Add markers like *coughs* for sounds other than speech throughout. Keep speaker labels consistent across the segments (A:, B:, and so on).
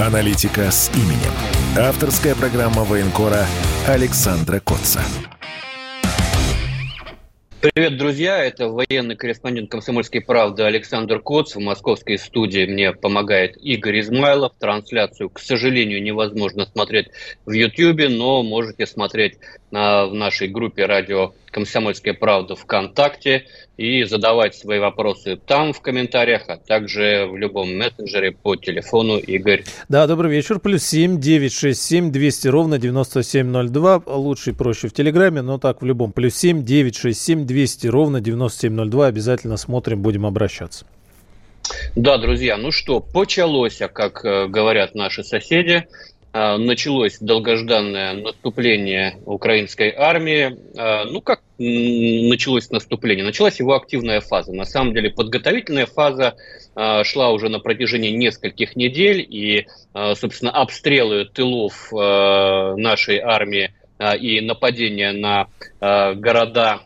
A: Аналитика с именем. Авторская программа военкора Александра Котца.
B: Привет, друзья! Это военный корреспондент «Комсомольской правды» Александр Коц. В московской студии мне помогает Игорь Измайлов. Трансляцию, к сожалению, невозможно смотреть в Ютьюбе, но можете смотреть в нашей группе радио «Комсомольская правда» ВКонтакте и задавать свои вопросы там в комментариях, а также в любом мессенджере по телефону Игорь.
C: Да, добрый вечер. Плюс семь девять шесть семь двести ровно девяносто семь ноль два. Лучше и проще в Телеграме, но так в любом. Плюс семь девять шесть семь двести ровно девяносто семь ноль два. Обязательно смотрим, будем обращаться.
B: Да, друзья, ну что, почалось, как э, говорят наши соседи. А, началось долгожданное наступление украинской армии. А, ну, как началось наступление? Началась его активная фаза. На самом деле подготовительная фаза а, шла уже на протяжении нескольких недель, и, собственно, обстрелы тылов нашей армии и нападения на города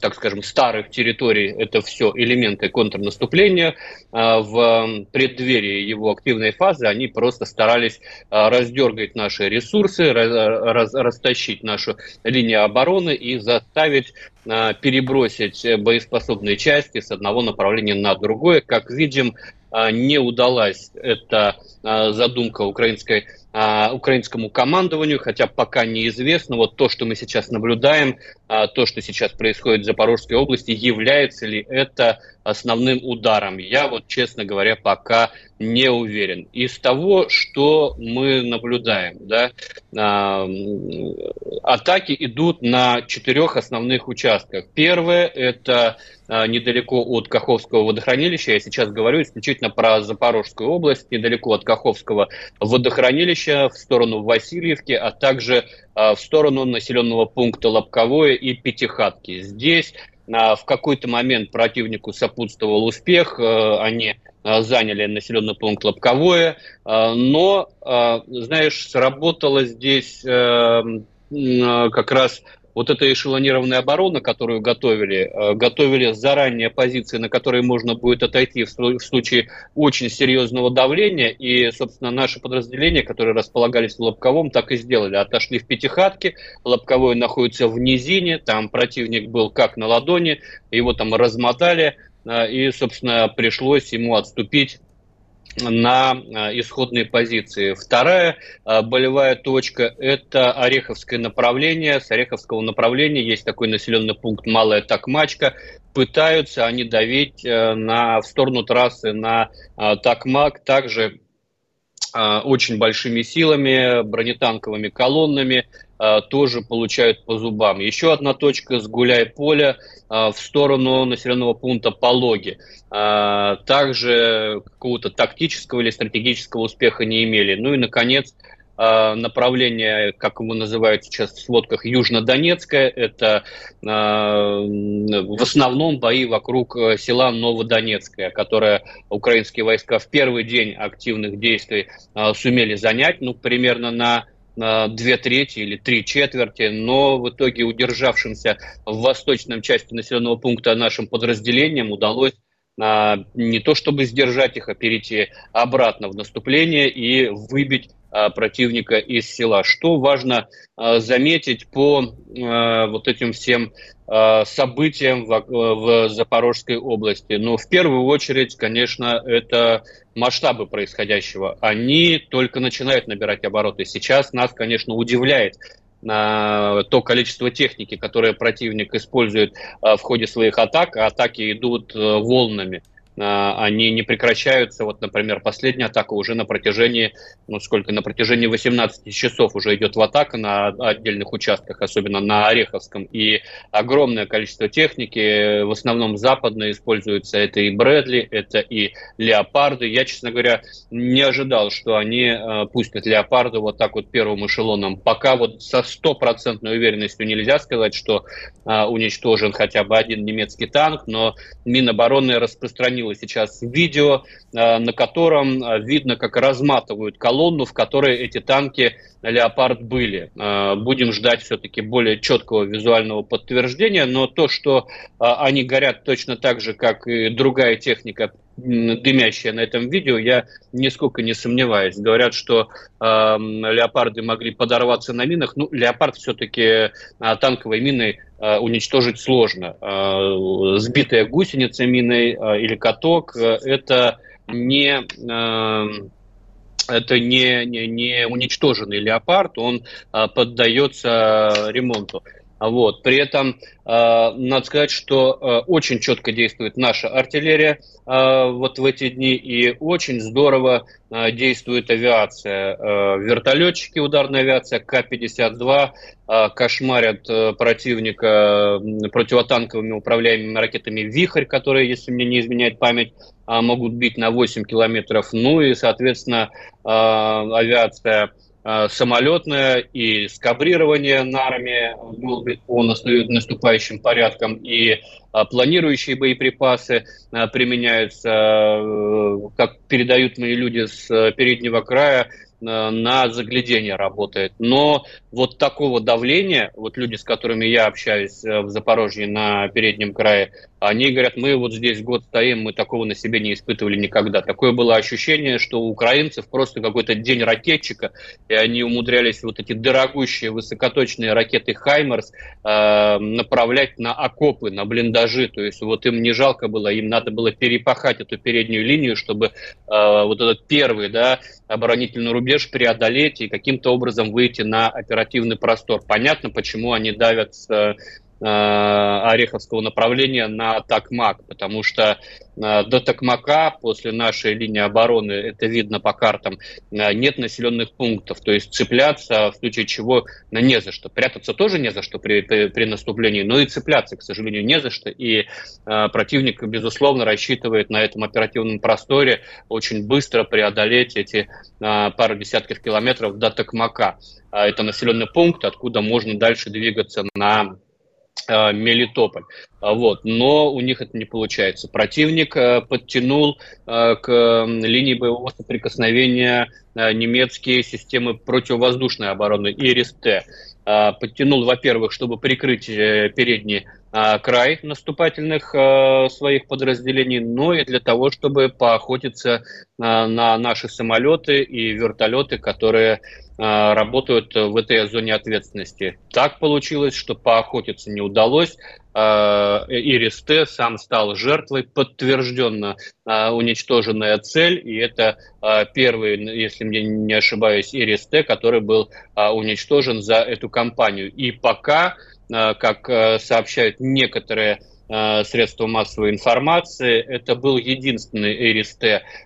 B: так скажем, старых территорий, это все элементы контрнаступления. Э, в преддверии его активной фазы они просто старались э, раздергать наши ресурсы, растащить нашу линию обороны и заставить перебросить боеспособные части с одного направления на другое. Как видим, не удалась эта задумка украинской а, украинскому командованию, хотя пока неизвестно, вот то, что мы сейчас наблюдаем, а, то, что сейчас происходит в Запорожской области, является ли это основным ударом. Я вот, честно говоря, пока не уверен. Из того, что мы наблюдаем, да, а, атаки идут на четырех основных участках. Первое – это а, недалеко от Каховского водохранилища. Я сейчас говорю исключительно про Запорожскую область, недалеко от Каховского водохранилища, в сторону Васильевки, а также а, в сторону населенного пункта Лобковое и Пятихатки. Здесь в какой-то момент противнику сопутствовал успех, э, они э, заняли населенный пункт Лобковое, э, но, знаешь, сработала здесь как раз вот эта эшелонированная оборона, которую готовили, э, готовили заранее позиции, на которые можно будет отойти в случае очень серьезного давления. И, собственно, наши подразделения, которые располагались в Лобковом, так и сделали. Отошли в Пятихатке, Лобковой находится в низине, там противник был как на ладони, его там размотали, э, и, собственно, пришлось ему отступить на а, исходные позиции. Вторая а, болевая точка – это Ореховское направление. С Ореховского направления есть такой населенный пункт Малая Такмачка. Пытаются они давить э, на, в сторону трассы на Такмак. Также очень большими силами, бронетанковыми колоннами, тоже получают по зубам. Еще одна точка с гуляй-поля в сторону населенного пункта Пологи. Также какого-то тактического или стратегического успеха не имели. Ну и, наконец, направление, как его называют сейчас в сводках, Южнодонецкое, это в основном бои вокруг села Новодонецкое, которое украинские войска в первый день активных действий сумели занять, ну, примерно на две трети или три четверти, но в итоге удержавшимся в восточном части населенного пункта нашим подразделениям удалось не то чтобы сдержать их, а перейти обратно в наступление и выбить а, противника из села. Что важно а, заметить по вот этим всем событиям в, в Запорожской области? Ну, в первую очередь, конечно, это масштабы происходящего. Они только начинают набирать обороты. Сейчас нас, конечно, удивляет то количество техники, которое противник использует в ходе своих атак, атаки идут э, волнами. Они не прекращаются. Вот, например, последняя атака уже на протяжении, ну сколько, на протяжении 18 часов уже идет в атака на отдельных участках, особенно на Ореховском. И огромное количество техники, в основном западной, используется. Это и Брэдли, это и Леопарды. Я, честно говоря, не ожидал, что они э, пустят Леопарды вот так вот первым эшелоном. Пока вот со стопроцентной уверенностью нельзя сказать, что э, уничтожен хотя бы один немецкий танк, но Минобороны распространило сейчас видео, э, на котором э, видно, как разматывают колонну, в которой эти танки Леопард были. Э, будем ждать все-таки более четкого визуального подтверждения, но то, что они горят точно так же, как и другая техника, дымящая на этом видео, я нисколько не сомневаюсь. Говорят, что э, леопарды могли подорваться на минах. Ну, леопард все-таки э, танковой миной э, уничтожить сложно. Э, сбитая гусеница миной э, или каток э, это не... Э, это не, не, не уничтоженный леопард, он а, поддается ремонту. Вот. При этом э, надо сказать, что э, очень четко действует наша артиллерия э, вот в эти дни, и очень здорово действует авиация. Вертолетчики, ударная авиация К-52 э, кошмарят противника противотанковыми управляемыми ракетами «Вихрь», которые, если мне не изменяет память, могут бить на 8 километров. Ну и, соответственно, авиация самолетное и скабрирование нарами голубит по наступающим порядкам, и э, планирующие боеприпасы э, применяются, как передают мои люди с переднего края, Э, на заглядение работает. Но вот такого давления, вот люди, с которыми я общаюсь э, в Запорожье на переднем крае, они говорят, мы вот здесь год стоим, мы такого на себе не испытывали никогда. Такое было ощущение, что у украинцев просто какой-то день ракетчика, и они умудрялись вот эти дорогущие высокоточные ракеты «Хаймерс» э, направлять на окопы, на блиндажи. То есть вот им не жалко было, им надо было перепахать эту переднюю линию, чтобы э, вот этот первый да, оборонительный рубеж преодолеть и каким-то образом выйти на оперативный простор. Понятно, почему они давят с э, Ореховского направления на Такмак, потому что Э, до Токмака после нашей линии обороны, это видно по картам, э, нет населенных пунктов. То есть цепляться в случае чего ну, не за что. Прятаться тоже не за что при, при, при наступлении, но и цепляться, к сожалению, не за что. И э, противник, безусловно, рассчитывает на этом оперативном просторе очень быстро преодолеть эти э, пару десятков километров до Токмака. Э, это населенный пункт, откуда можно дальше двигаться на Э, Мелитополь. А вот. Но у них это не получается. Противник э, подтянул э, к линии боевого соприкосновения немецкие системы противовоздушной обороны ИРИС-Т. Подтянул, во-первых, чтобы прикрыть передний край наступательных своих подразделений, но и для того, чтобы поохотиться на наши самолеты и вертолеты, которые работают в этой зоне ответственности. Так получилось, что поохотиться не удалось. А, Ирис Т сам стал жертвой, подтвержденно а, уничтоженная цель, и это первый, если мне не ошибаюсь, Ирис Т, который был уничтожен за эту кампанию. И пока, как сообщают некоторые Э, средства массовой информации. Это был единственный ЭРСТ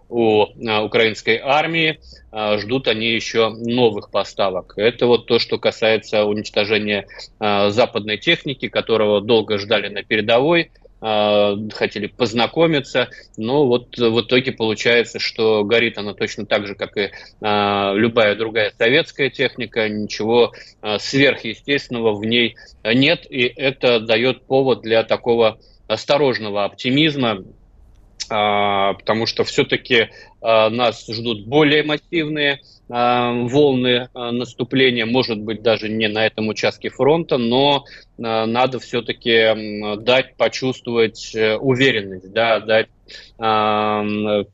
B: у э, украинской армии. Э, ждут они еще новых поставок. Это вот то, что касается уничтожения западной техники, которого долго ждали на передовой. А, хотели познакомиться, но вот в итоге получается, что горит она точно так же, как и а, любая другая советская техника, ничего а, сверхъестественного в ней нет, и это дает повод для такого осторожного оптимизма, потому что все-таки нас ждут более массивные Э, волны э, наступления, может быть, даже не на этом участке фронта, но э, надо все-таки дать почувствовать уверенность, да, дать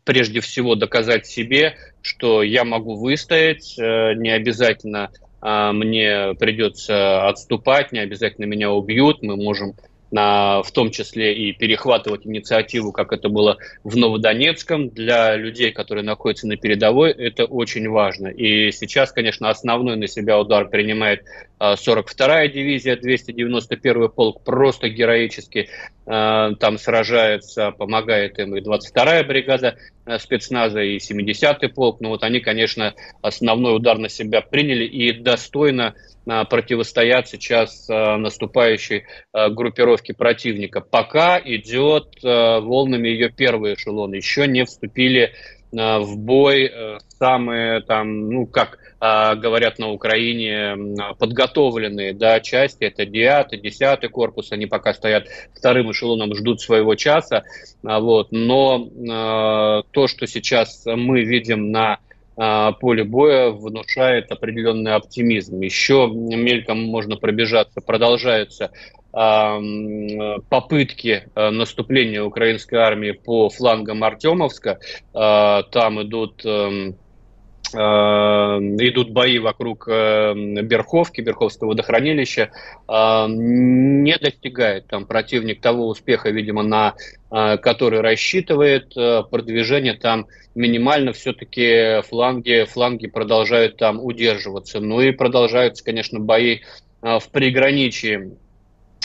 B: прежде всего доказать себе, что я могу выстоять, не обязательно мне придется отступать, не обязательно меня убьют, мы можем в том числе и перехватывать инициативу, как это было в Новодонецком. Для людей, которые находятся на передовой, это очень важно. И сейчас, конечно, основной на себя удар принимает 42-я дивизия, 291-й полк, просто героически там сражается, помогает им и 22-я бригада спецназа, и 70-й полк. Но вот они, конечно, основной удар на себя приняли и достойно противостоят сейчас наступающей группировке противника. Пока идет волнами ее первый эшелон. Еще не вступили в бой самые там, ну как говорят на Украине, подготовленные да, части, это 9 10 корпус, они пока стоят вторым эшелоном, ждут своего часа, вот, но то, что сейчас мы видим на а, поле боя внушает определенный оптимизм. Еще мельком можно пробежаться. Продолжаются а, попытки а, наступления украинской армии по флангам Артемовска. Там идут идут бои вокруг Берховки, Берховского водохранилища, не достигает там противник того успеха, видимо, на который рассчитывает продвижение там минимально все-таки фланги, фланги продолжают там удерживаться. Ну и продолжаются, конечно, бои в приграничии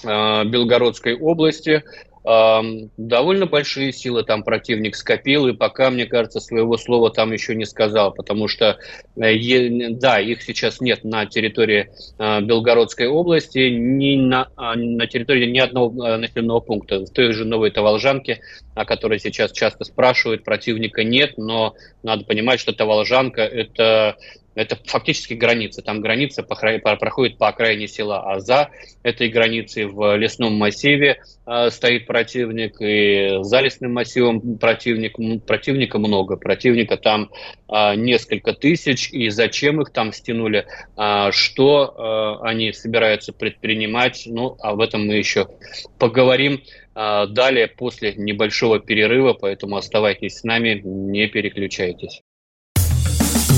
B: Белгородской области. Довольно большие силы там противник скопил, и пока, мне кажется, своего слова там еще не сказал, потому что, э, да, их сейчас нет на территории э, Белгородской области, ни на, а, на территории ни одного э, населенного пункта. В той же Новой Таволжанке, о которой сейчас часто спрашивают, противника нет, но надо понимать, что Таволжанка – это это фактически граница. Там граница проходит по окраине села, а за этой границей в лесном массиве э, стоит противник, и за лесным массивом противник, противника много. Противника там э, несколько тысяч, и зачем их там стянули, э, что они собираются предпринимать, ну, об этом мы еще поговорим далее после небольшого перерыва, поэтому оставайтесь с нами, не переключайтесь.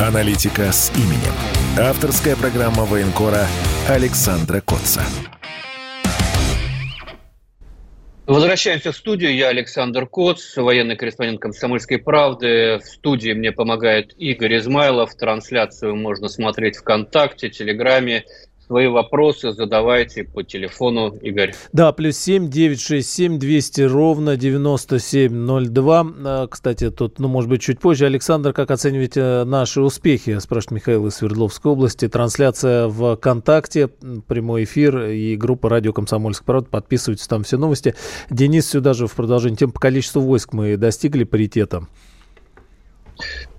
A: Аналитика с именем. Авторская программа военкора Александра Котца.
B: Возвращаемся в студию. Я Александр Коц, военный корреспондент «Комсомольской правды». В студии мне помогает Игорь Измайлов. Трансляцию можно смотреть ВКонтакте, Телеграме Свои вопросы задавайте по телефону, Игорь.
C: Да, плюс семь девять шесть семь двести ровно девяносто семь ноль два. А, кстати, тут, ну, может быть, чуть позже. Александр, как оцениваете наши успехи? Спрашивает Михаил из Свердловской области. Трансляция в ВКонтакте, прямой эфир и группа «Радио Комсомольская правда». Подписывайтесь, там все новости. Денис сюда же в продолжении тем по количеству войск мы достигли паритета.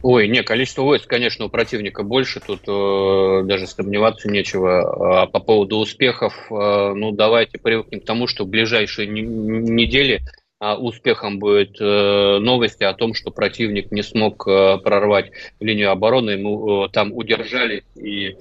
B: Ой, не, количество войск, конечно, у противника больше, тут э, даже сомневаться нечего. А по поводу успехов, э, ну, давайте привыкнем к тому, что в ближайшие недели э, успехом будет э, новости о том, что противник не смог э, прорвать линию обороны, мы э, там удержались и э,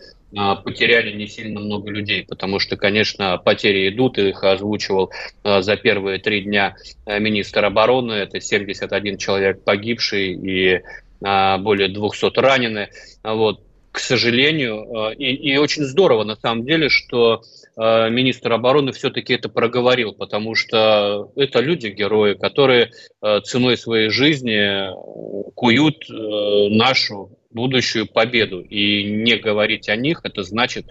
B: потеряли не сильно много людей, потому что, конечно, потери идут, их озвучивал э, за первые три дня э, министр обороны, это 71 человек погибший и более 200 ранены. Вот. К сожалению, а, и, и очень здорово на самом деле, что а, министр обороны все-таки это проговорил, потому что это люди-герои, которые ценой своей жизни куют нашу будущую победу. И не говорить о них, это значит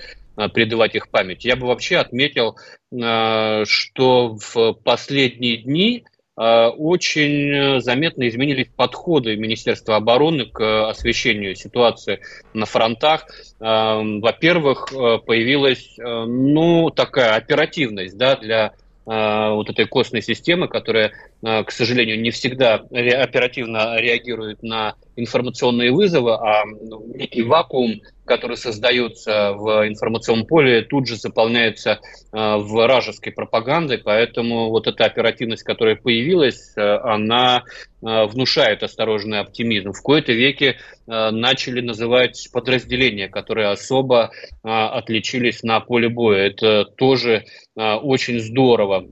B: предавать их память. Я бы вообще отметил, что в последние дни очень э, заметно изменились подходы Министерства обороны к освещению ситуации на фронтах. Во-первых, э, появилась ну, такая оперативность да, для вот этой костной системы, которая, к сожалению, не всегда оперативно реагирует на информационные вызовы, а ну, некий вакуум которые создаются в информационном поле, тут же заполняются вражеской пропагандой, поэтому вот эта оперативность, которая появилась, она внушает осторожный оптимизм. В кои-то веке начали называть подразделения, которые особо отличились на поле боя. Это тоже очень здорово.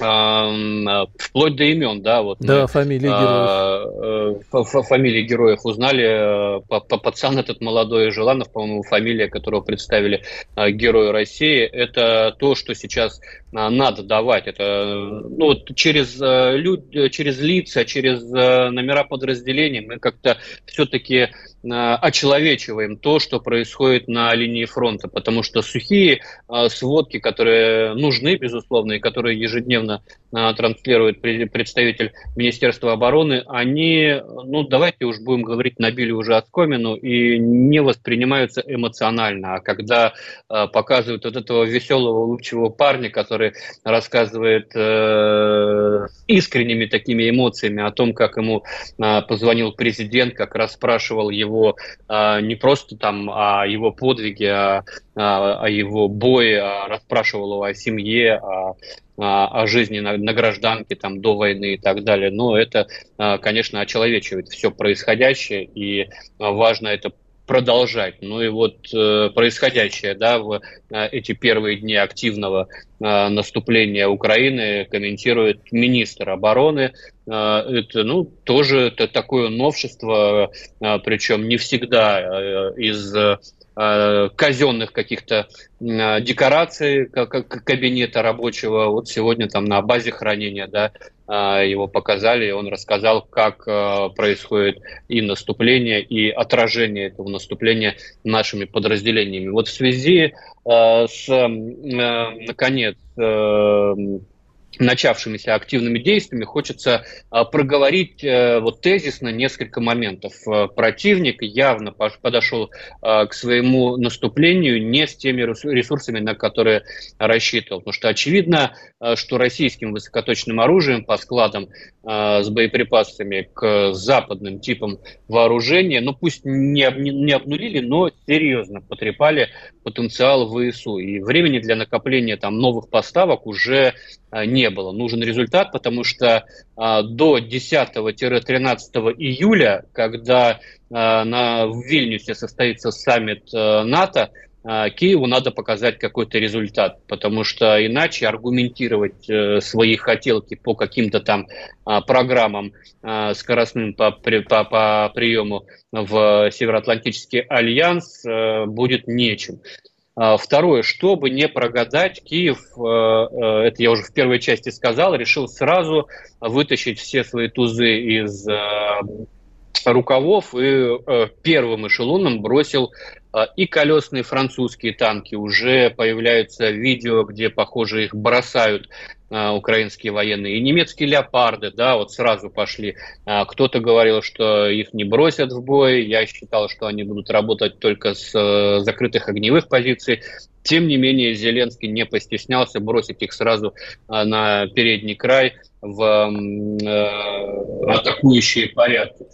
B: А, вплоть до имен, да, вот.
C: Да, мы, фамилии
B: героев. А, фамилии героев узнали. Пацан этот молодой Желанов, по-моему, фамилия, которого представили а, герои России. Это то, что сейчас надо давать. Это ну, вот через, люд, через лица, через номера подразделений мы как-то все-таки очеловечиваем то, что происходит на линии фронта, потому что сухие сводки, которые нужны, безусловно, и которые ежедневно транслирует представитель Министерства обороны, они, ну, давайте уж будем говорить, набили уже оскомину и не воспринимаются эмоционально. А когда э, показывают вот этого веселого, улыбчивого парня, который рассказывает э, искренними такими эмоциями о том, как ему э, позвонил президент, как расспрашивал его э, не просто там о его подвиге, а о его бое, а расспрашивал его о семье, о о жизни на, на гражданке там до войны и так далее. Но это, а, конечно, очеловечивает все происходящее, и важно это продолжать. Ну и вот э, происходящее да, в э, эти первые дни активного э, наступления Украины комментирует министр обороны. Э, это ну, тоже это такое новшество, э, причем не всегда э, из Э, казенных каких-то декораций кабинета рабочего. Вот сегодня там на базе хранения, да, его показали, и он рассказал, как происходит и наступление, и отражение этого наступления нашими подразделениями. Вот в связи с, наконец, начавшимися активными действиями, хочется а, проговорить а, вот тезисно несколько моментов. А, противник явно подошел а, к своему наступлению не с теми ресурсами, на которые рассчитывал. Потому что очевидно, а, что российским высокоточным оружием по складам с боеприпасами к западным типам вооружения, ну пусть не, не обнулили, но серьезно потрепали потенциал ВСУ. И времени для накопления там новых поставок уже не было. Нужен результат, потому что а, до 10-13 июля, когда а, на, в Вильнюсе состоится саммит НАТО, Киеву надо показать какой-то результат, потому что иначе аргументировать э, свои хотелки по каким-то там программам скоростным по, по, по приему в Североатлантический альянс э, будет нечем. Второе, чтобы не прогадать, Киев, э, это я уже в первой части сказал, решил сразу вытащить все свои тузы из рукавов и первым эшелоном бросил а, и колесные французские танки. Уже появляются видео, где, похоже, их бросают а, украинские военные. И немецкие леопарды, да, вот сразу пошли. Кто-то говорил, что их не бросят в бой. Я считал, что они будут работать только с э, закрытых огневых позиций. Тем не менее, Зеленский не постеснялся бросить их сразу на передний край в э, атакующие порядки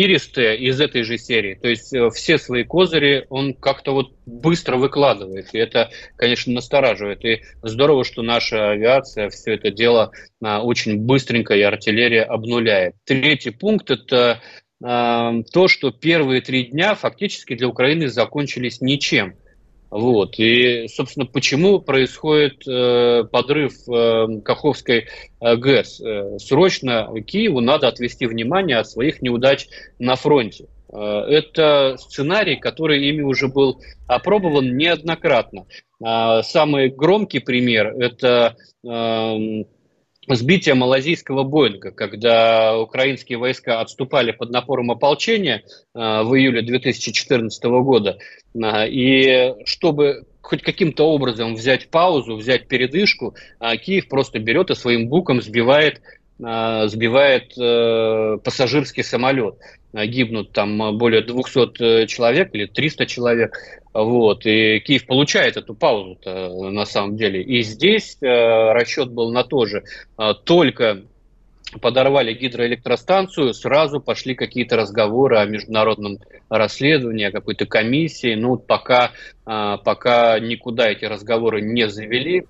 B: Иристе из этой же серии. То есть э, все свои козыри он как-то вот быстро выкладывает. И это, конечно, настораживает. И здорово, что наша авиация все это дело а, очень быстренько и артиллерия обнуляет. Третий пункт – это то, что первые три дня фактически для Украины закончились ничем – вот. И, собственно, почему происходит э, подрыв э, Каховской э, ГЭС? Э, срочно Киеву надо отвести внимание от своих неудач на фронте. Э, это сценарий, который ими уже был опробован неоднократно. Э, самый громкий пример – это э, сбитие малазийского Боинга, когда украинские войска отступали под напором ополчения э, в июле 2014 года, э, и чтобы хоть каким-то образом взять паузу, взять передышку, э, Киев просто берет и своим буком сбивает сбивает пассажирский самолет. Гибнут там более 200 человек или 300 человек. Вот, и Киев получает эту паузу на самом деле. И здесь э, расчет был на то же. Только подорвали гидроэлектростанцию, сразу пошли какие-то разговоры о международном расследовании, о какой-то комиссии. Ну, пока, пока никуда эти разговоры не завели,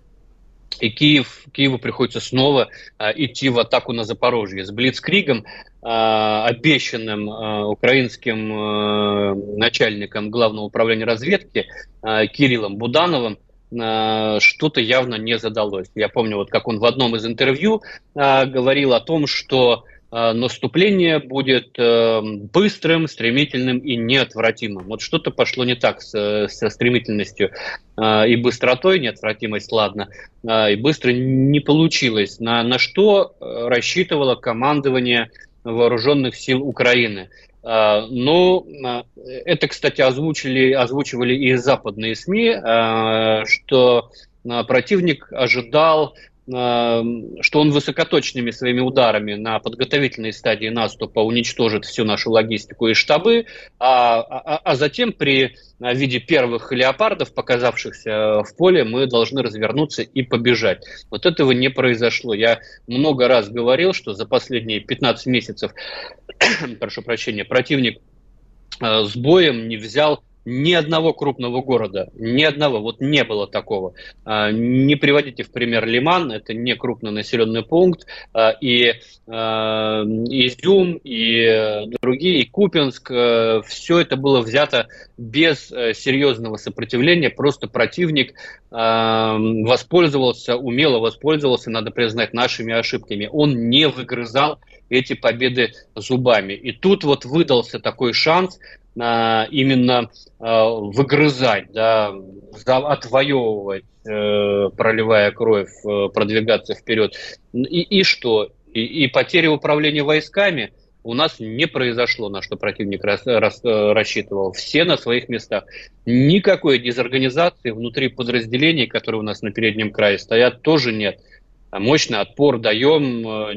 B: и Киев, Киеву приходится снова а, идти в атаку на Запорожье с Блицкригом, а, обещанным а, украинским а, начальником Главного управления разведки а, Кириллом Будановым, а, что-то явно не задалось. Я помню, вот как он в одном из интервью а, говорил о том, что наступление будет э, быстрым, стремительным и неотвратимым. Вот что-то пошло не так с, со стремительностью а, и быстротой, неотвратимость, ладно, и быстро не получилось. На, на что э, рассчитывало командование вооруженных сил Украины? Ну, это, кстати, озвучили, озвучивали и западные СМИ, что противник ожидал что он высокоточными своими ударами на подготовительной стадии наступа уничтожит всю нашу логистику и штабы, а, а, а затем при виде первых леопардов, показавшихся в поле, мы должны развернуться и побежать. Вот этого не произошло. Я много раз говорил, что за последние 15 месяцев, *coughs* прошу прощения, противник э, с боем не взял ни одного крупного города, ни одного, вот не было такого. А, не приводите в пример Лиман, это не крупный населенный пункт, а, и а, Изюм, и другие, и Купинск, все это было взято без э, серьезного сопротивления, просто противник воспользовался, умело воспользовался, надо признать, нашими ошибками. Он не выгрызал эти победы зубами. И тут вот выдался такой шанс именно выгрызать, да, отвоевывать, э, проливая кровь, э, продвигаться вперед. И, и что? И, и потеря управления войсками у нас не произошло, на что противник рас, рас, э, рассчитывал. Все на своих местах. Никакой дезорганизации внутри подразделений, которые у нас на переднем крае стоят, тоже нет мощный отпор даем э,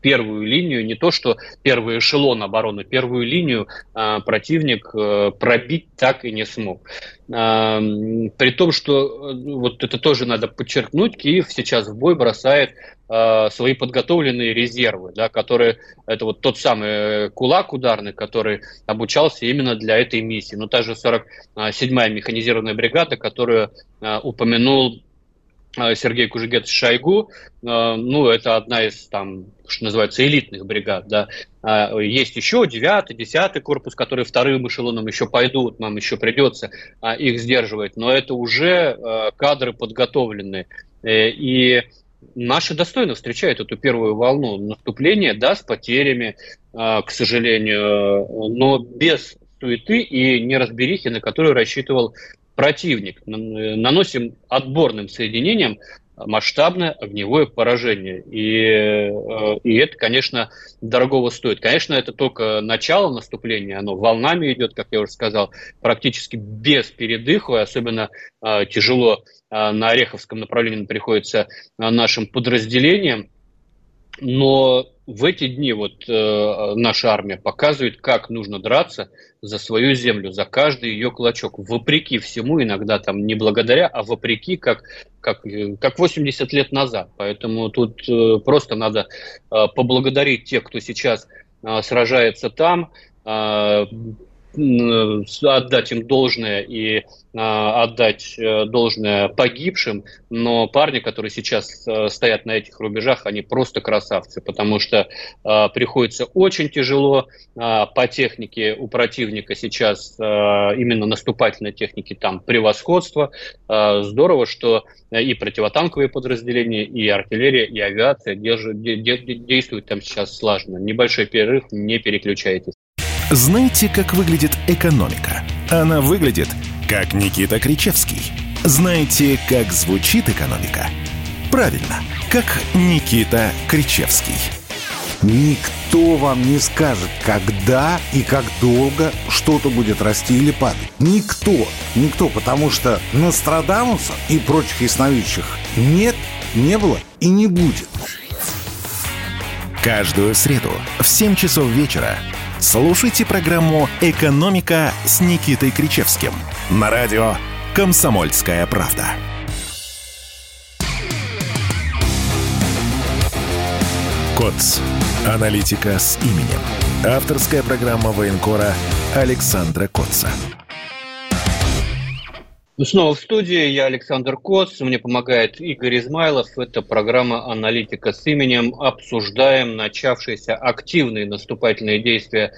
B: первую линию, не то что первый эшелон обороны, первую линию э, противник э, пробить так и не смог. При том, что вот это тоже надо подчеркнуть, Киев сейчас в бой бросает свои подготовленные резервы, да, которые это вот тот самый кулак ударный, который обучался именно для этой миссии. Но та же 47-я механизированная бригада, которую упомянул Сергей Кужегетович Шойгу, э, ну, это одна из, там, что называется, элитных бригад, да. А, есть еще 9 10 корпус, которые вторым эшелоном еще пойдут, нам еще придется а, их сдерживать, но это уже э, кадры подготовленные. И наши достойно встречают эту первую волну наступления, да, с потерями, к сожалению, но без суеты и неразберихи, на которую рассчитывал противник, наносим отборным соединением масштабное огневое поражение. И, э, и это, конечно, дорогого стоит. Конечно, это только начало наступления, оно волнами идет, как я уже сказал, практически без передыха, особенно э, тяжело э, на Ореховском направлении приходится нашим подразделениям. Но в эти дни вот э, наша армия показывает, как нужно драться за свою землю, за каждый ее клочок, вопреки всему, иногда там не благодаря, а вопреки, как, как, э, как 80 лет назад. Поэтому тут э, просто надо э, поблагодарить тех, кто сейчас э, сражается там, э, отдать им должное и отдать э, должное погибшим, но парни, которые сейчас э, стоят на этих рубежах, они просто красавцы, потому что а, приходится очень тяжело а, по технике у противника сейчас именно наступательной техники там превосходство. Здорово, что и противотанковые подразделения, и артиллерия, и авиация держат, действуют там сейчас слаженно. Небольшой перерыв, не переключайтесь.
A: Знаете, как выглядит экономика? Она выглядит, как Никита Кричевский. Знаете, как звучит экономика? Правильно, как Никита Кричевский.
D: Никто вам не скажет, когда и как долго что-то будет расти или падать. Никто. Никто, потому что Нострадамуса и прочих ясновидящих нет, не было и не будет.
A: Каждую среду в 7 часов вечера Слушайте программу «Экономика» с Никитой Кричевским на радио «Комсомольская правда». КОЦ. Аналитика с именем. Авторская программа военкора Александра Котца.
B: Ну, снова в студии, я Александр Коц, мне помогает Игорь Измайлов. Это программа «Аналитика с именем». Обсуждаем начавшиеся активные наступательные действия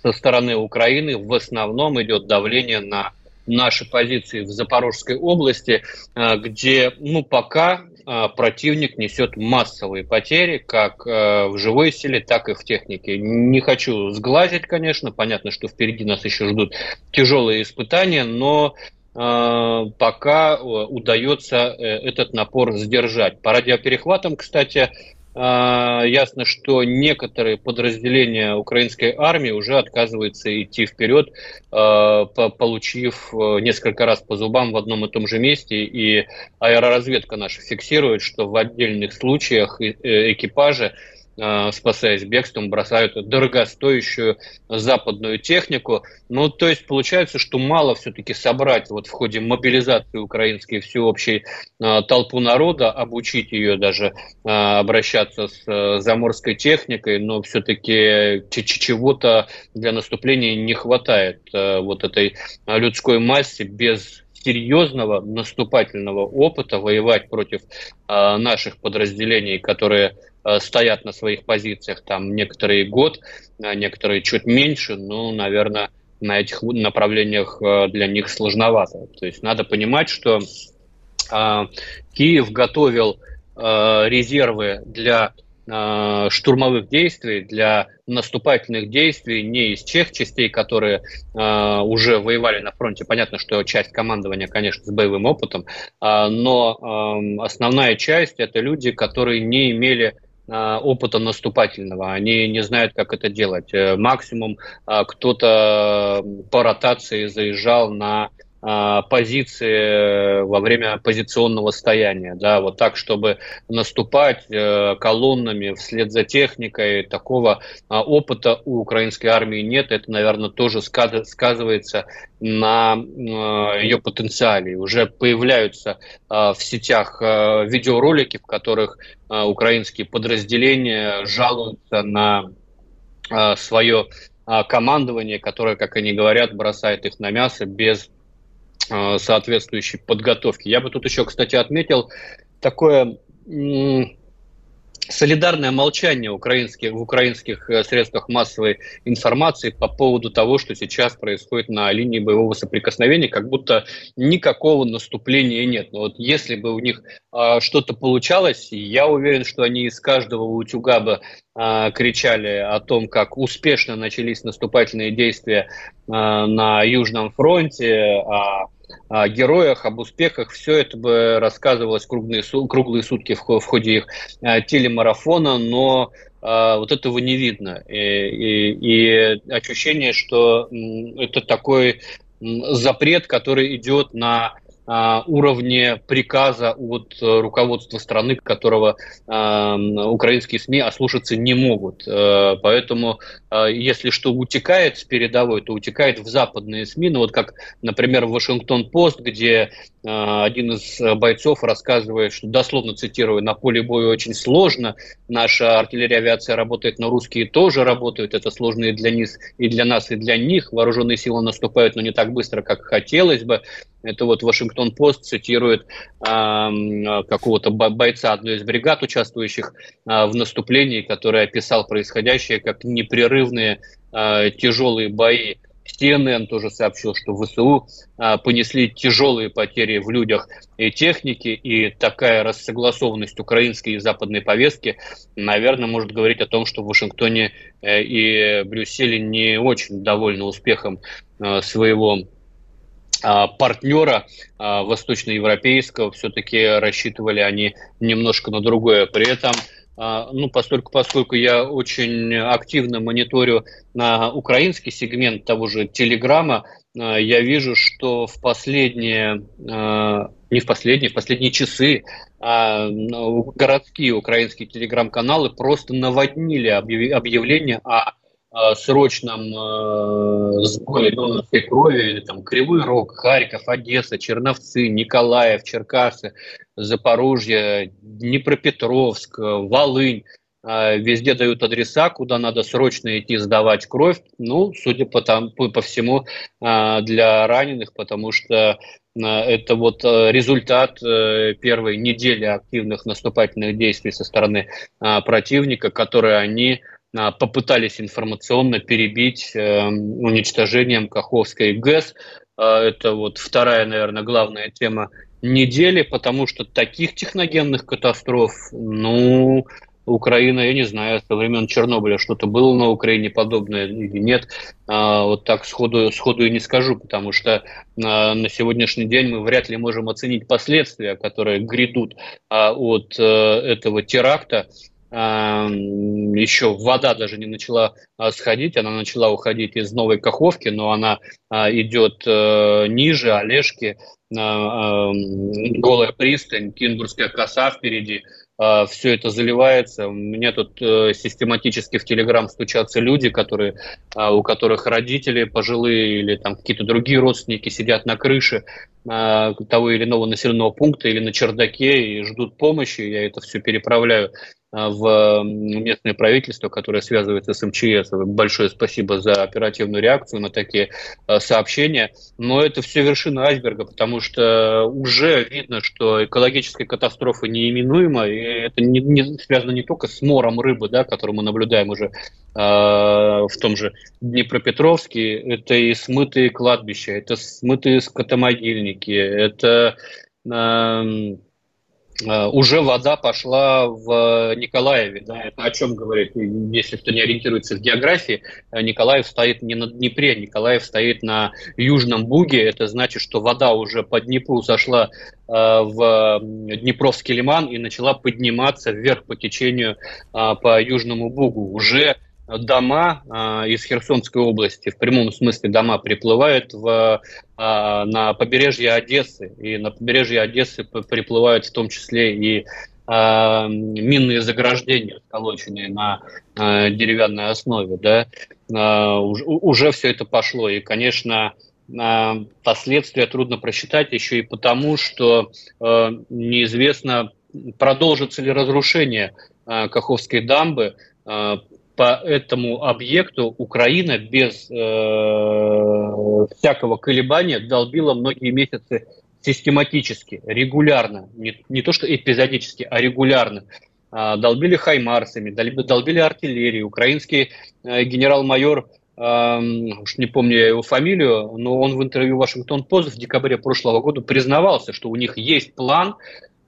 B: со стороны Украины. В основном идет давление на наши позиции в Запорожской области, э, где, ну, пока э, противник несет массовые потери, как э, в живой силе, так и в технике. Не хочу сглазить, конечно, понятно, что впереди нас еще ждут тяжелые испытания, но пока э, удается э, этот напор сдержать. По радиоперехватам, кстати, ясно, что некоторые подразделения украинской армии уже отказываются идти вперед, получив несколько раз по зубам в одном и том же месте. И аэроразведка наша фиксирует, что в отдельных случаях экипажи Э, спасаясь бегством, бросают дорогостоящую западную технику. Ну, то есть получается, что мало все-таки собрать вот в ходе мобилизации украинской всеобщей э, толпу народа, обучить ее даже э, обращаться с заморской техникой, но все-таки чего-то для наступления не хватает вот этой людской массе без серьезного наступательного опыта воевать против э, наших подразделений, которые э, стоят на своих позициях, там некоторые год, а некоторые чуть меньше, ну, наверное, на этих направлениях э, для них сложновато. То есть надо понимать, что э, Киев готовил э, резервы для Э, штурмовых действий, для наступательных действий не из тех частей, которые э, уже воевали на фронте. Понятно, что часть командования, конечно, с боевым опытом, э, но э, основная часть это люди, которые не имели э, опыта наступательного, они не знают, как это делать. Э, максимум кто-то по ротации заезжал на а, позиции во время позиционного стояния, да, вот так, чтобы наступать э, колоннами вслед за техникой, такого а, опыта у украинской армии нет, это, наверное, тоже сказывается на э, ее потенциале. Уже появляются в сетях э, видеоролики, в которых украинские подразделения жалуются на свое командование, которое, как они говорят, бросает их на мясо без Э, соответствующей подготовки. Я бы тут еще, кстати, отметил такое солидарное молчание украинских, в украинских э, средствах массовой информации по поводу того, что сейчас происходит на линии боевого соприкосновения, как будто никакого наступления нет. Но вот если бы у них а, что-то получалось, я уверен, что они из каждого утюга бы а, кричали о том, как успешно начались наступательные действия а, на Южном фронте, а о героях, об успехах. Все это бы рассказывалось круглые, круглые сутки в, ходе их э, телемарафона, но э, вот этого не видно. И, и, и ощущение, что это такой запрет, который идет на уровне приказа от э, руководства страны, которого а, украинские СМИ ослушаться не могут. Э, поэтому, а, если что утекает с передовой, то утекает в западные СМИ. Ну вот как, например, в Вашингтон-Пост, где один из бойцов рассказывает, что, дословно цитирую, на поле боя очень сложно, наша артиллерия авиация работает, но русские тоже работают, это сложно и для, них, и для нас, и для них. Вооруженные силы наступают, но не так быстро, как хотелось бы. Это вот Вашингтон-Пост цитирует э, какого-то бойца одной из бригад, участвующих э, в наступлении, который описал происходящее как непрерывные э, тяжелые бои. CNN тоже сообщил, что ВСУ а, понесли тяжелые потери в людях и технике, и такая рассогласованность украинской и западной повестки, наверное, может говорить о том, что в Вашингтоне э, и Брюсселе не очень довольны успехом э, своего партнера а, восточноевропейского, все-таки рассчитывали они немножко на другое. При этом а, ну, поскольку, поскольку я очень активно мониторю на украинский сегмент того же Телеграма, я вижу, что в последние, не в последние, в последние часы городские украинские телеграм-каналы просто наводнили объявления о срочном э, сборе донорской крови, там, Кривой Рог, Харьков, Одесса, Черновцы, Николаев, Черкасы, Запорожье, Днепропетровск, Волынь. везде дают адреса, куда надо срочно идти сдавать кровь. Ну, судя по, там, по, по всему, для раненых, потому что это вот результат первой недели активных наступательных действий со стороны противника, которые они попытались информационно перебить уничтожением Каховской ГЭС. Это вот вторая, наверное, главная тема недели, потому что таких техногенных катастроф, ну, Украина, я не знаю, со времен Чернобыля что-то было на Украине подобное или нет. А, вот так сходу, сходу и не скажу, потому что а, на сегодняшний день мы вряд ли можем оценить последствия, которые грядут а, от а, этого теракта. Еще вода даже не начала а, сходить, она начала уходить из Новой Каховки, но она а, идет а, ниже, Олежки, голая пристань, Кинбургская коса впереди, а, все это заливается. Меня тут э, систематически в Телеграм стучатся люди, которые, у которых родители пожилые или там какие-то другие родственники сидят на крыше того или иного населенного пункта или на чердаке и ждут помощи. Я это все переправляю а, в местное правительство, которое связывается с МЧС. Большое спасибо за оперативную реакцию на такие а, сообщения. Но это все вершина айсберга, потому что уже видно, что экологическая катастрофа неименуема, и это не, не связано не только с мором рыбы, да, которую мы наблюдаем уже э, в том же Днепропетровске, это и смытые кладбища, это смытые скотомогильники, это э, Э, уже вода пошла в Николаеве. Да, это о чем говорит? Если кто не ориентируется в географии, э, Николаев стоит не на Днепре, Николаев стоит на Южном Буге. Это значит, что вода уже по Днепру зашла э, в Днепровский лиман и начала подниматься вверх по течению по Южному Бугу. Уже дома э, из Херсонской области, в прямом смысле дома, приплывают в, э, на побережье Одессы. И на побережье Одессы приплывают в том числе и э, минные заграждения, сколоченные на деревянной основе. Да? Уже, уже все это пошло. И, конечно, последствия трудно просчитать еще и потому, что неизвестно, продолжится ли разрушение Каховской дамбы, по этому объекту Украина без э, всякого колебания долбила многие месяцы систематически, регулярно, не, не то что эпизодически, а регулярно. Э, долбили хаймарсами, долбили, долбили артиллерией. Украинский э, генерал-майор, э, уж не помню я его фамилию, но он в интервью Вашингтон-Пост в декабре прошлого года признавался, что у них есть план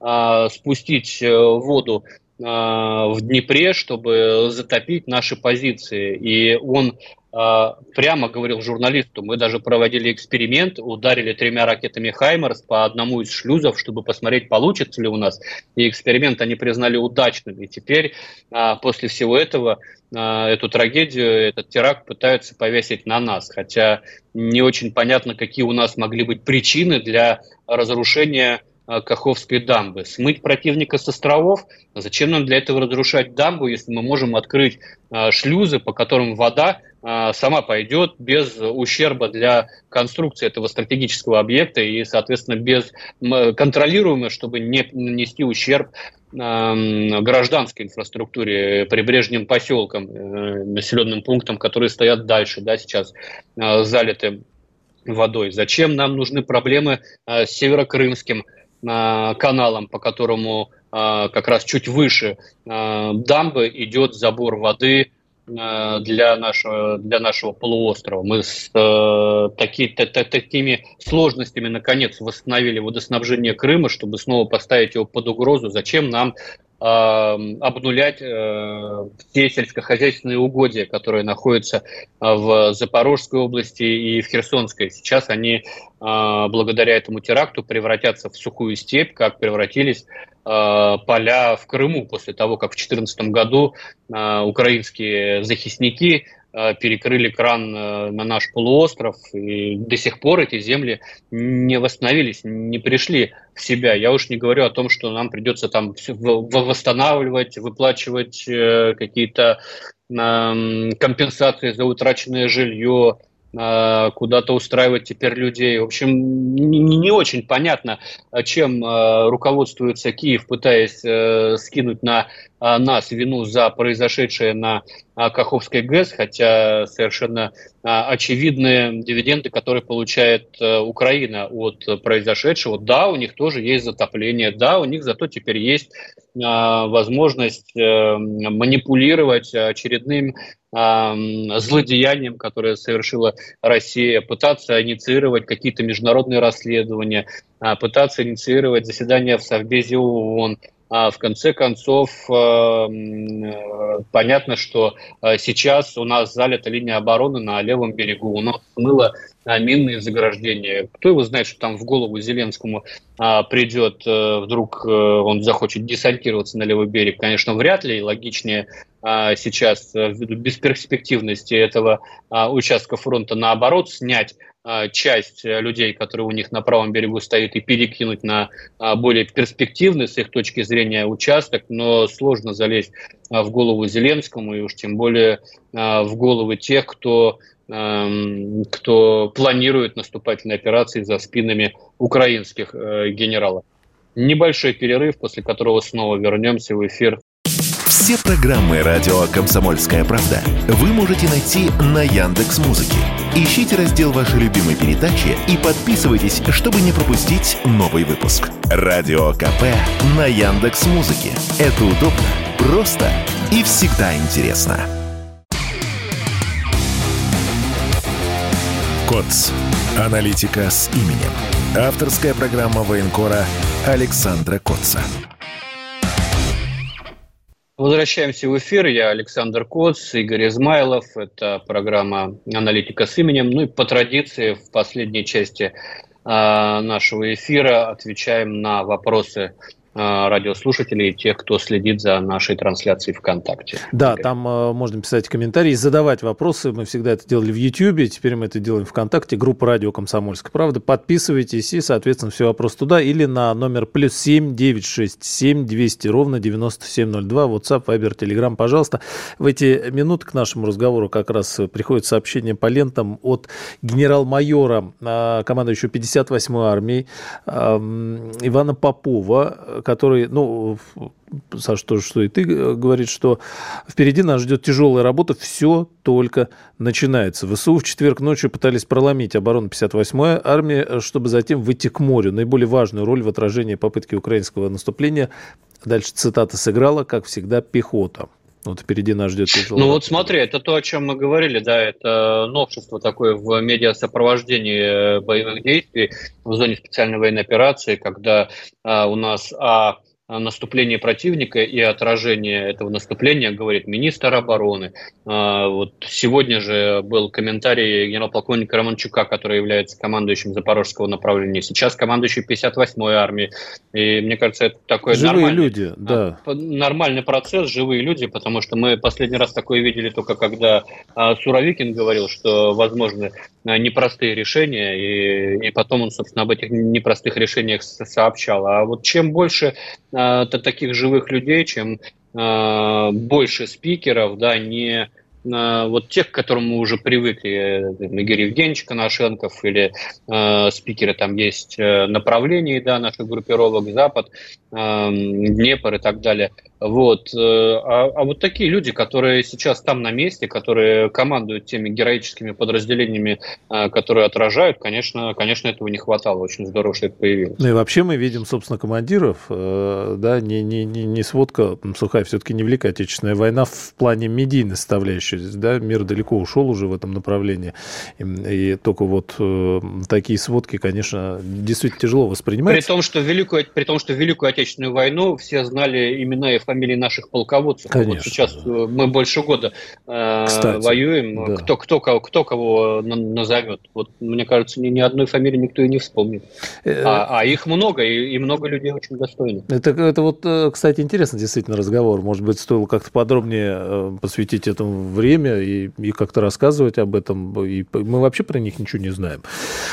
B: э, спустить э, воду в Днепре, чтобы затопить наши позиции. И он а, прямо говорил журналисту, мы даже проводили эксперимент, ударили тремя ракетами «Хаймерс» по одному из шлюзов, чтобы посмотреть, получится ли у нас. И эксперимент они признали удачным. И теперь, а, после всего этого, эту трагедию, этот теракт пытаются повесить на нас. Хотя не очень понятно, какие у нас могли быть причины для разрушения Каховской дамбы. Смыть противника с островов? Зачем нам для этого разрушать дамбу, если мы можем открыть э, шлюзы, по которым вода э, сама пойдет без ущерба для конструкции этого стратегического объекта и, соответственно, без контролируемо, чтобы не нанести ущерб гражданской инфраструктуре, прибрежным поселкам, населенным пунктам, которые стоят дальше, да, сейчас залиты водой. Зачем нам нужны проблемы с Северокрымским каналом, по которому а, как раз чуть выше а, дамбы идет забор воды для нашего, для нашего полуострова. Мы с э, таки, т, т, такими сложностями наконец восстановили водоснабжение Крыма, чтобы снова поставить его под угрозу. Зачем нам обнулять э, все сельскохозяйственные угодья, которые находятся в Запорожской области и в Херсонской. Сейчас они благодаря этому теракту превратятся в сухую степь, как превратились поля в Крыму после того, как в 2014 году украинские захисники Э, перекрыли кран э, на наш полуостров, и до сих пор эти земли не восстановились, не пришли в себя. Я уж не говорю о том, что нам придется там восстанавливать, выплачивать э, какие-то компенсации за утраченное жилье, куда-то устраивать теперь людей. В общем, не, очень понятно, чем руководствуется Киев, пытаясь скинуть на а, нас вину за произошедшее на а, Каховской ГЭС, хотя совершенно а, очевидные дивиденды, которые получает а, Украина от произошедшего. Да, у них тоже есть затопление, да, у них зато теперь есть а, возможность а, манипулировать очередным злодеянием, которое совершила Россия, пытаться инициировать какие-то международные расследования, пытаться инициировать заседания в Совбезе ООН, а в конце концов, э, э, понятно, что э, сейчас у нас залита линия обороны на левом берегу, у нас смыло минные заграждения. Кто его знает, что там в голову Зеленскому придет, вдруг он захочет десантироваться на левый берег. Конечно, вряд ли. Логичнее сейчас, ввиду бесперспективности этого участка фронта, наоборот, снять часть э, людей, которые у них на правом берегу стоят, и перекинуть на а, более перспективный с их точки зрения участок, но сложно залезть а, в голову Зеленскому и уж тем более в головы тех, кто эм, кто планирует наступательные операции за спинами украинских э, генералов. Небольшой перерыв, после которого снова вернемся в эфир
A: все программы радио Комсомольская правда вы можете найти на Яндекс Музыке. Ищите раздел вашей любимой передачи и подписывайтесь, чтобы не пропустить новый выпуск. Радио КП на Яндекс Музыке. Это удобно, просто и всегда интересно. КОЦ. Аналитика с именем. Авторская программа военкора Александра Котца.
B: Возвращаемся в эфир. Я Александр Коц, Игорь Измайлов. Это программа «Аналитика с именем». Ну и по традиции в последней части э, нашего эфира отвечаем на вопросы радиослушателей и тех, кто следит за нашей трансляцией ВКонтакте.
C: Да, там э, можно писать комментарии, задавать вопросы. Мы всегда это делали в Ютьюбе, теперь мы это делаем ВКонтакте. Группа «Радио Комсомольская правда». Подписывайтесь и, соответственно, все вопросы туда или на номер плюс семь девять шесть семь двести ровно девяносто семь ноль два. WhatsApp, Viber, Telegram, пожалуйста. В эти минуты к нашему разговору как раз приходит сообщение по лентам от генерал-майора, э, командующего 58-й армией Ивана Попова, который, ну, Саша тоже, что и ты э, говорит, что впереди нас ждет тяжелая работа, все только начинается. ВСУ в четверг ночью пытались проломить оборону 58-й армии, э, чтобы затем выйти к морю. Наиболее важную роль в отражении попытки украинского наступления, дальше цитата, сыграла, как всегда, пехота. Вот впереди нас ждет
B: тяжелый. Ну вот смотри, это то, о чем мы говорили, да, это новшество такое в медиасопровождении э, боевых действий в зоне специальной военной операции, когда а, у нас а, наступление противника и отражение этого наступления, говорит министр обороны. А, вот сегодня же был комментарий генерал-полковника Романчука, который является командующим Запорожского направления. Сейчас командующий 58-й армии. И мне кажется, это такой
C: живые
B: нормальный,
C: люди, да.
B: нормальный процесс, живые люди, потому что мы последний раз такое видели только когда Суровикин говорил, что возможны непростые решения, и, и потом он, собственно, об этих непростых решениях сообщал. А вот чем больше э, таких живых людей, чем э, больше спикеров, да, не вот тех, к которым мы уже привыкли, Игорь Евгеньевич Коношенков или э, спикеры, там есть э, направления, да, наших группировок, Запад, э, Днепр и так далее – вот. Э, а, а вот такие люди, которые сейчас там на месте, которые командуют теми героическими подразделениями, э, которые отражают, конечно, конечно, этого не хватало. Очень здорово, что это появилось.
C: Ну и вообще мы видим, собственно, командиров, э, да, не, не, не, не сводка сухая, все-таки не Великая Отечественная война в плане медийной составляющей. Да, мир далеко ушел уже в этом направлении. И, и только вот такие сводки, конечно, действительно тяжело воспринимать.
B: При том, что Великую, при том, что Великую Отечественную войну все знали имена и фамилии наших полководцев.
C: Конечно.
B: Вот сейчас э, мы больше года э, Кстати, воюем. Да. Кто, кто, кого, кто кого назовет? Вот, мне кажется, ни, ни одной фамилии никто и не вспомнит. Э, а, а их много, и, и много людей очень достойных.
C: Это, это вот, э, кстати, интересный действительно разговор. Может быть, стоило как-то подробнее посвятить этому в время и, и как-то рассказывать об этом. И мы вообще про них ничего не знаем.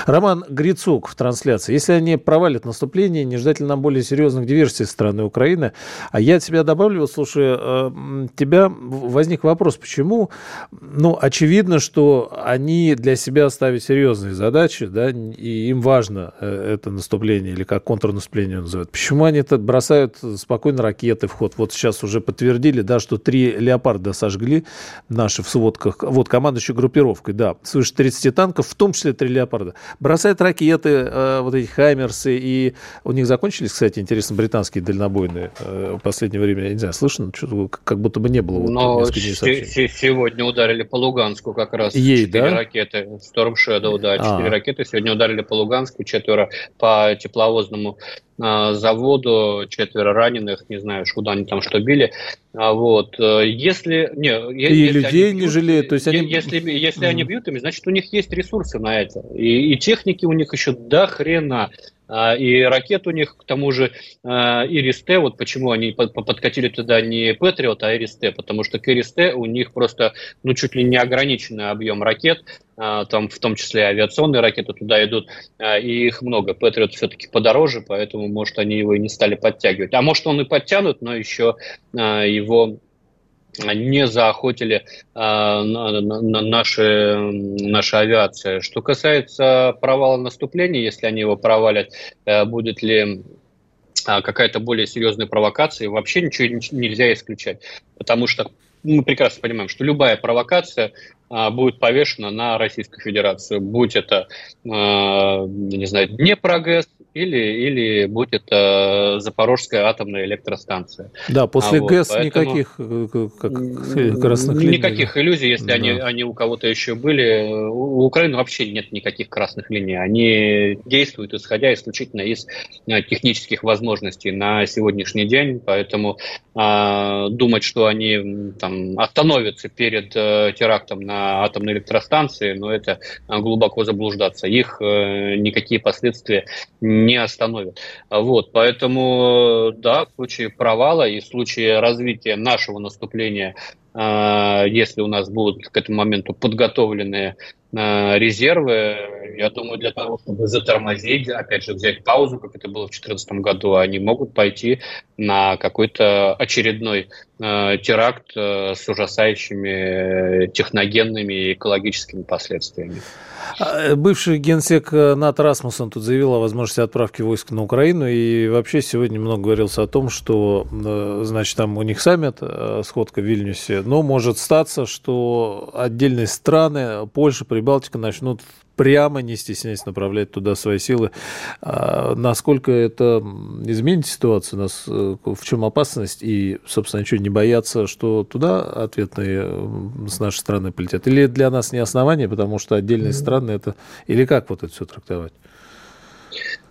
C: Роман Грицук в трансляции. Если они провалят наступление, не ждать ли нам более серьезных диверсий со стороны Украины? А я от себя добавлю, слушай, э, тебя возник вопрос, почему? Ну, очевидно, что они для себя ставят серьезные задачи, да, и им важно э, это наступление, или как контрнаступление называют. Почему они это бросают спокойно ракеты в ход? Вот сейчас уже подтвердили, да, что три «Леопарда» сожгли наши в сводках. Вот, командующей группировкой, да, свыше 30 танков, в том числе три «Леопарда». Бросают ракеты, э, вот эти «Хаймерсы», и у них закончились, кстати, интересно, британские дальнобойные э, в последнее время, я не знаю, слышно, что как будто бы не было. Вот,
B: Но сегодня ударили по Луганску как раз. Ей, да? ракеты, Storm Shadow, да, четыре а. ракеты сегодня ударили по Луганску, четверо по тепловозному а, заводу, четверо раненых, не знаю, куда они там что били. А вот, э, если... Не,
C: и если людей бьют, не жалеют, то есть они...
B: Если, если mm. они бьют ими, значит, у них есть ресурсы на это. И, и техники у них еще до хрена. А, и ракет у них, к тому же, а, Ирис-Т, вот почему они подкатили туда не Патриот, а Ирис-Т, потому что к Ирис-Т у них просто, ну, чуть ли не ограниченный объем ракет, а, там в том числе авиационные ракеты туда идут, и их много. Патриот все-таки подороже, поэтому, может, они его и не стали подтягивать. А может, он и подтянут, но еще его не заохотили э, на, на наши, наша. Что касается провала наступления, если они его провалят, э, будет ли э, какая-то более серьезная провокация, вообще ничего нельзя исключать. Потому что мы прекрасно понимаем, что любая провокация а, будет повешена на Российскую Федерацию. Будь это, а, не знаю, Днепрогэс или, или будь это Запорожская атомная электростанция.
C: Да, после а ГЭС вот, никаких э, как, *laughs* красных линий.
B: Никаких иллюзий, если да. они, они у кого-то еще были. У Украины вообще нет никаких красных линий. Они действуют, исходя исключительно из э, технических возможностей на сегодняшний день. Поэтому а, думать, что они там, остановятся перед а, терактом на атомной электростанции, но это а, глубоко заблуждаться. Их а, никакие последствия не остановят. Вот, поэтому, да, в случае провала и в случае развития нашего наступления если у нас будут к этому моменту подготовленные резервы, я думаю, для того, чтобы затормозить, опять же, взять паузу, как это было в 2014 году, они могут пойти на какой-то очередной э, теракт э, с ужасающими техногенными и экологическими последствиями.
C: А, бывший генсек НАТО Расмуссен тут заявил о возможности отправки войск на Украину, и вообще сегодня много говорилось о том, что, э, значит, там у них саммит, э, сходка в Вильнюсе, но может статься, что отдельные страны, Польша, Прибалтика, начнут прямо, не стесняясь, направлять туда свои силы. А насколько это изменит ситуацию, нас, э, в чем опасность, и, собственно, ничего не бояться, что туда ответные с нашей стороны полетят? Или для нас не основание, потому что отдельные страны это... Или как вот это все трактовать?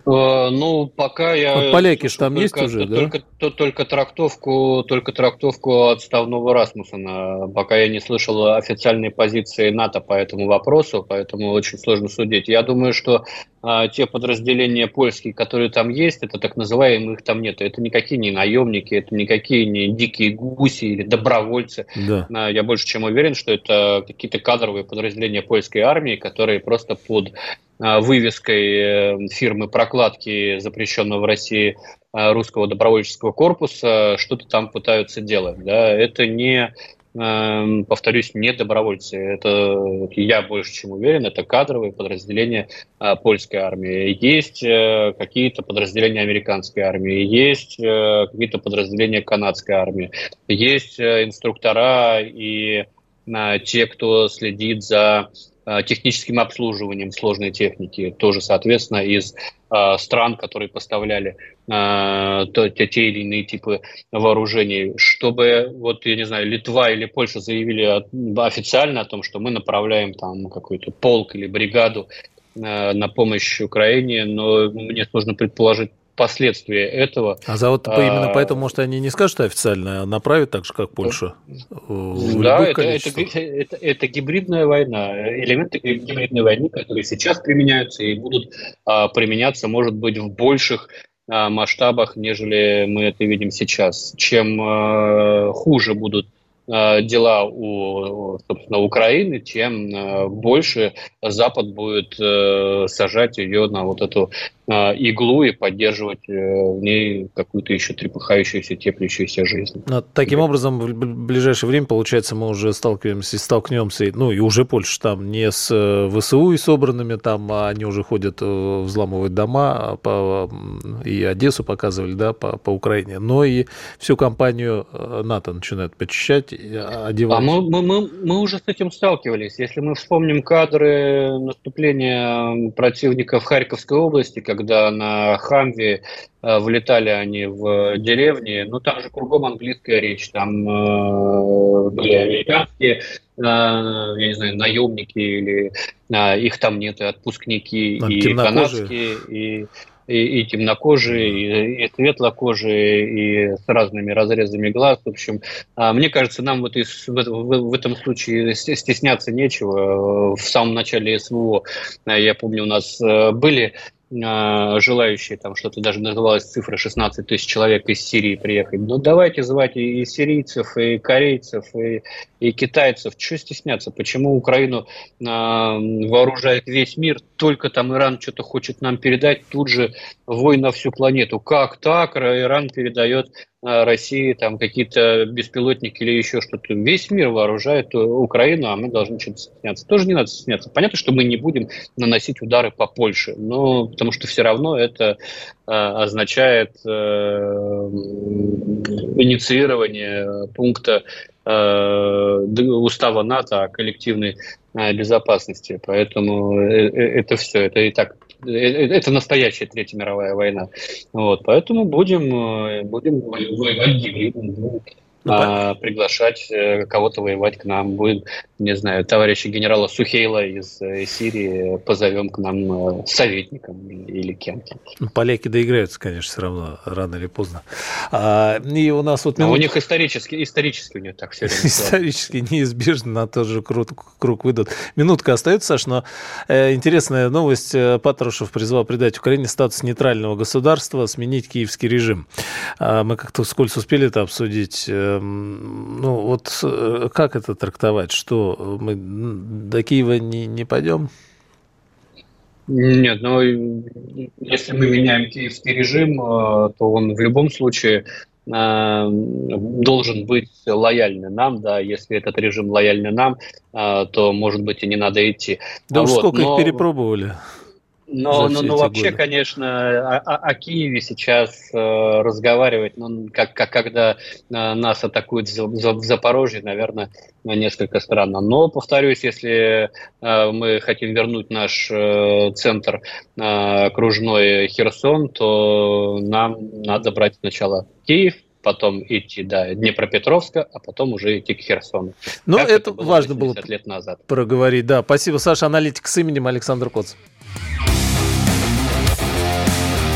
B: Э, ну, пока я...
C: Вот поляки же там есть уже,
B: да? Только, то, только, трактовку, только трактовку отставного Расмуссена. Пока я не слышал официальной позиции НАТО по этому вопросу, поэтому очень сложно судить. Я думаю, что а, те подразделения польские, которые там есть, это так называемые, их там нет. Это никакие не наемники, это никакие не дикие гуси или добровольцы. Да. А, я больше чем уверен, что это какие-то кадровые подразделения польской армии, которые просто под вывеской э, фирмы прокладки, запрещенного в России а, русского добровольческого корпуса, что-то там пытаются делать. Да? Это не, эм, повторюсь, не добровольцы. Это, я больше чем уверен, это кадровые подразделения польской армии. Есть э, какие-то подразделения американской армии, есть э, какие-то подразделения канадской армии, есть инструктора и те, кто следит за Э, техническим обслуживанием сложной техники, тоже, соответственно, из э, стран, которые поставляли э, те или иные типы вооружений, чтобы, вот, я не знаю, Литва или Польша заявили официально о том, что мы направляем там какой-то полк или бригаду э, на помощь Украине, но мне сложно предположить, последствия этого.
C: А за вот а, именно поэтому, может, они не скажут официально, а направят так же, как Польша?
B: Да, это, это, это, это гибридная война, элементы гибридной войны, которые сейчас применяются и будут а, применяться, может быть, в больших а, масштабах, нежели мы это видим сейчас. Чем а, хуже будут э, дела у, собственно, Украины, тем э, больше Запад будет э, сажать ее на вот эту э, иглу и поддерживать э, в ней какую-то еще трепыхающуюся, теплящуюся жизнь.
C: Но, таким образом, в ближайшее время, получается, мы уже сталкиваемся, столкнемся, ну и уже Польша там не с э, ВСУ и собранными там, а они уже ходят э, взламывать дома по, и Одессу показывали, да, по, по Украине, но и всю компанию НАТО начинают почищать, одевать.
B: А мы, мы, мы, мы уже с этим сталкивались. Если мы вспомним кадры наступления противников Харьковской области, когда на Хамве э, влетали они в деревни, ну там же кругом английская речь, там э, были американские, э, я не знаю, наемники или э, их там нет, и отпускники, там и канадские, и и, и темнокожие, и, и светлокожие, и с разными разрезами глаз. В общем, а, мне кажется, нам вот из, в, в, в этом случае стесняться нечего. В самом начале СВО, я помню, у нас э, были желающие, там что-то даже называлось цифра 16 тысяч человек из Сирии приехать. Ну, давайте звать и сирийцев, и корейцев, и, и китайцев. Чего стесняться? Почему Украину э, вооружает весь мир? Только там Иран что-то хочет нам передать, тут же вой на всю планету. Как так? Иран передает Э, России там какие-то беспилотники или еще что-то. Весь мир вооружает Украину, а мы должны что-то стесняться. Тоже не надо стесняться. Понятно, что мы не будем наносить удары по Польше, но потому что все равно это э, означает э, инициирование пункта э, устава НАТО о коллективной э, безопасности. Поэтому э, это все, это и так Э, э, это настоящая Третья мировая война. Вот, поэтому будем, э, будем воевать гибридно, ну, а, приглашать э, кого-то воевать к нам. Будет, не знаю, товарища генерала Сухейла из, э, Сирии позовем к нам э, советником или кем-то.
C: Ну, поляки доиграются, конечно, все равно, рано или поздно. А, и у нас вот...
B: Минут... А у них исторически, исторически у них так все *laughs*
C: Исторически неизбежно на тот же круг, круг выйдут. Минутка остается, Саш, но э, интересная новость. Патрушев призвал придать Украине статус нейтрального государства, сменить киевский режим. А, мы как-то вскользь успели это обсудить ну вот э, как это трактовать? Что мы до Киева не, не пойдем?
B: Нет, ну если мы меняем киевский режим, э, то он в любом случае э, должен быть лояльный нам, да, если этот режим лояльный нам, то, может быть, и не надо идти.
C: Да а уж вот, сколько но... их перепробовали.
B: Но, но, но вообще, годы. конечно, о, о Киеве сейчас э, разговаривать, ну, как, как когда э, нас атакуют в, в Запорожье, наверное, несколько странно. Но, повторюсь, если э, мы хотим вернуть наш э, центр э, окружной Херсон, то нам надо брать сначала Киев, потом идти до Днепропетровска, а потом уже идти к Херсону.
C: Ну, это, это было важно было лет назад. проговорить, да. Спасибо, Саша. Аналитик с именем Александр Коц.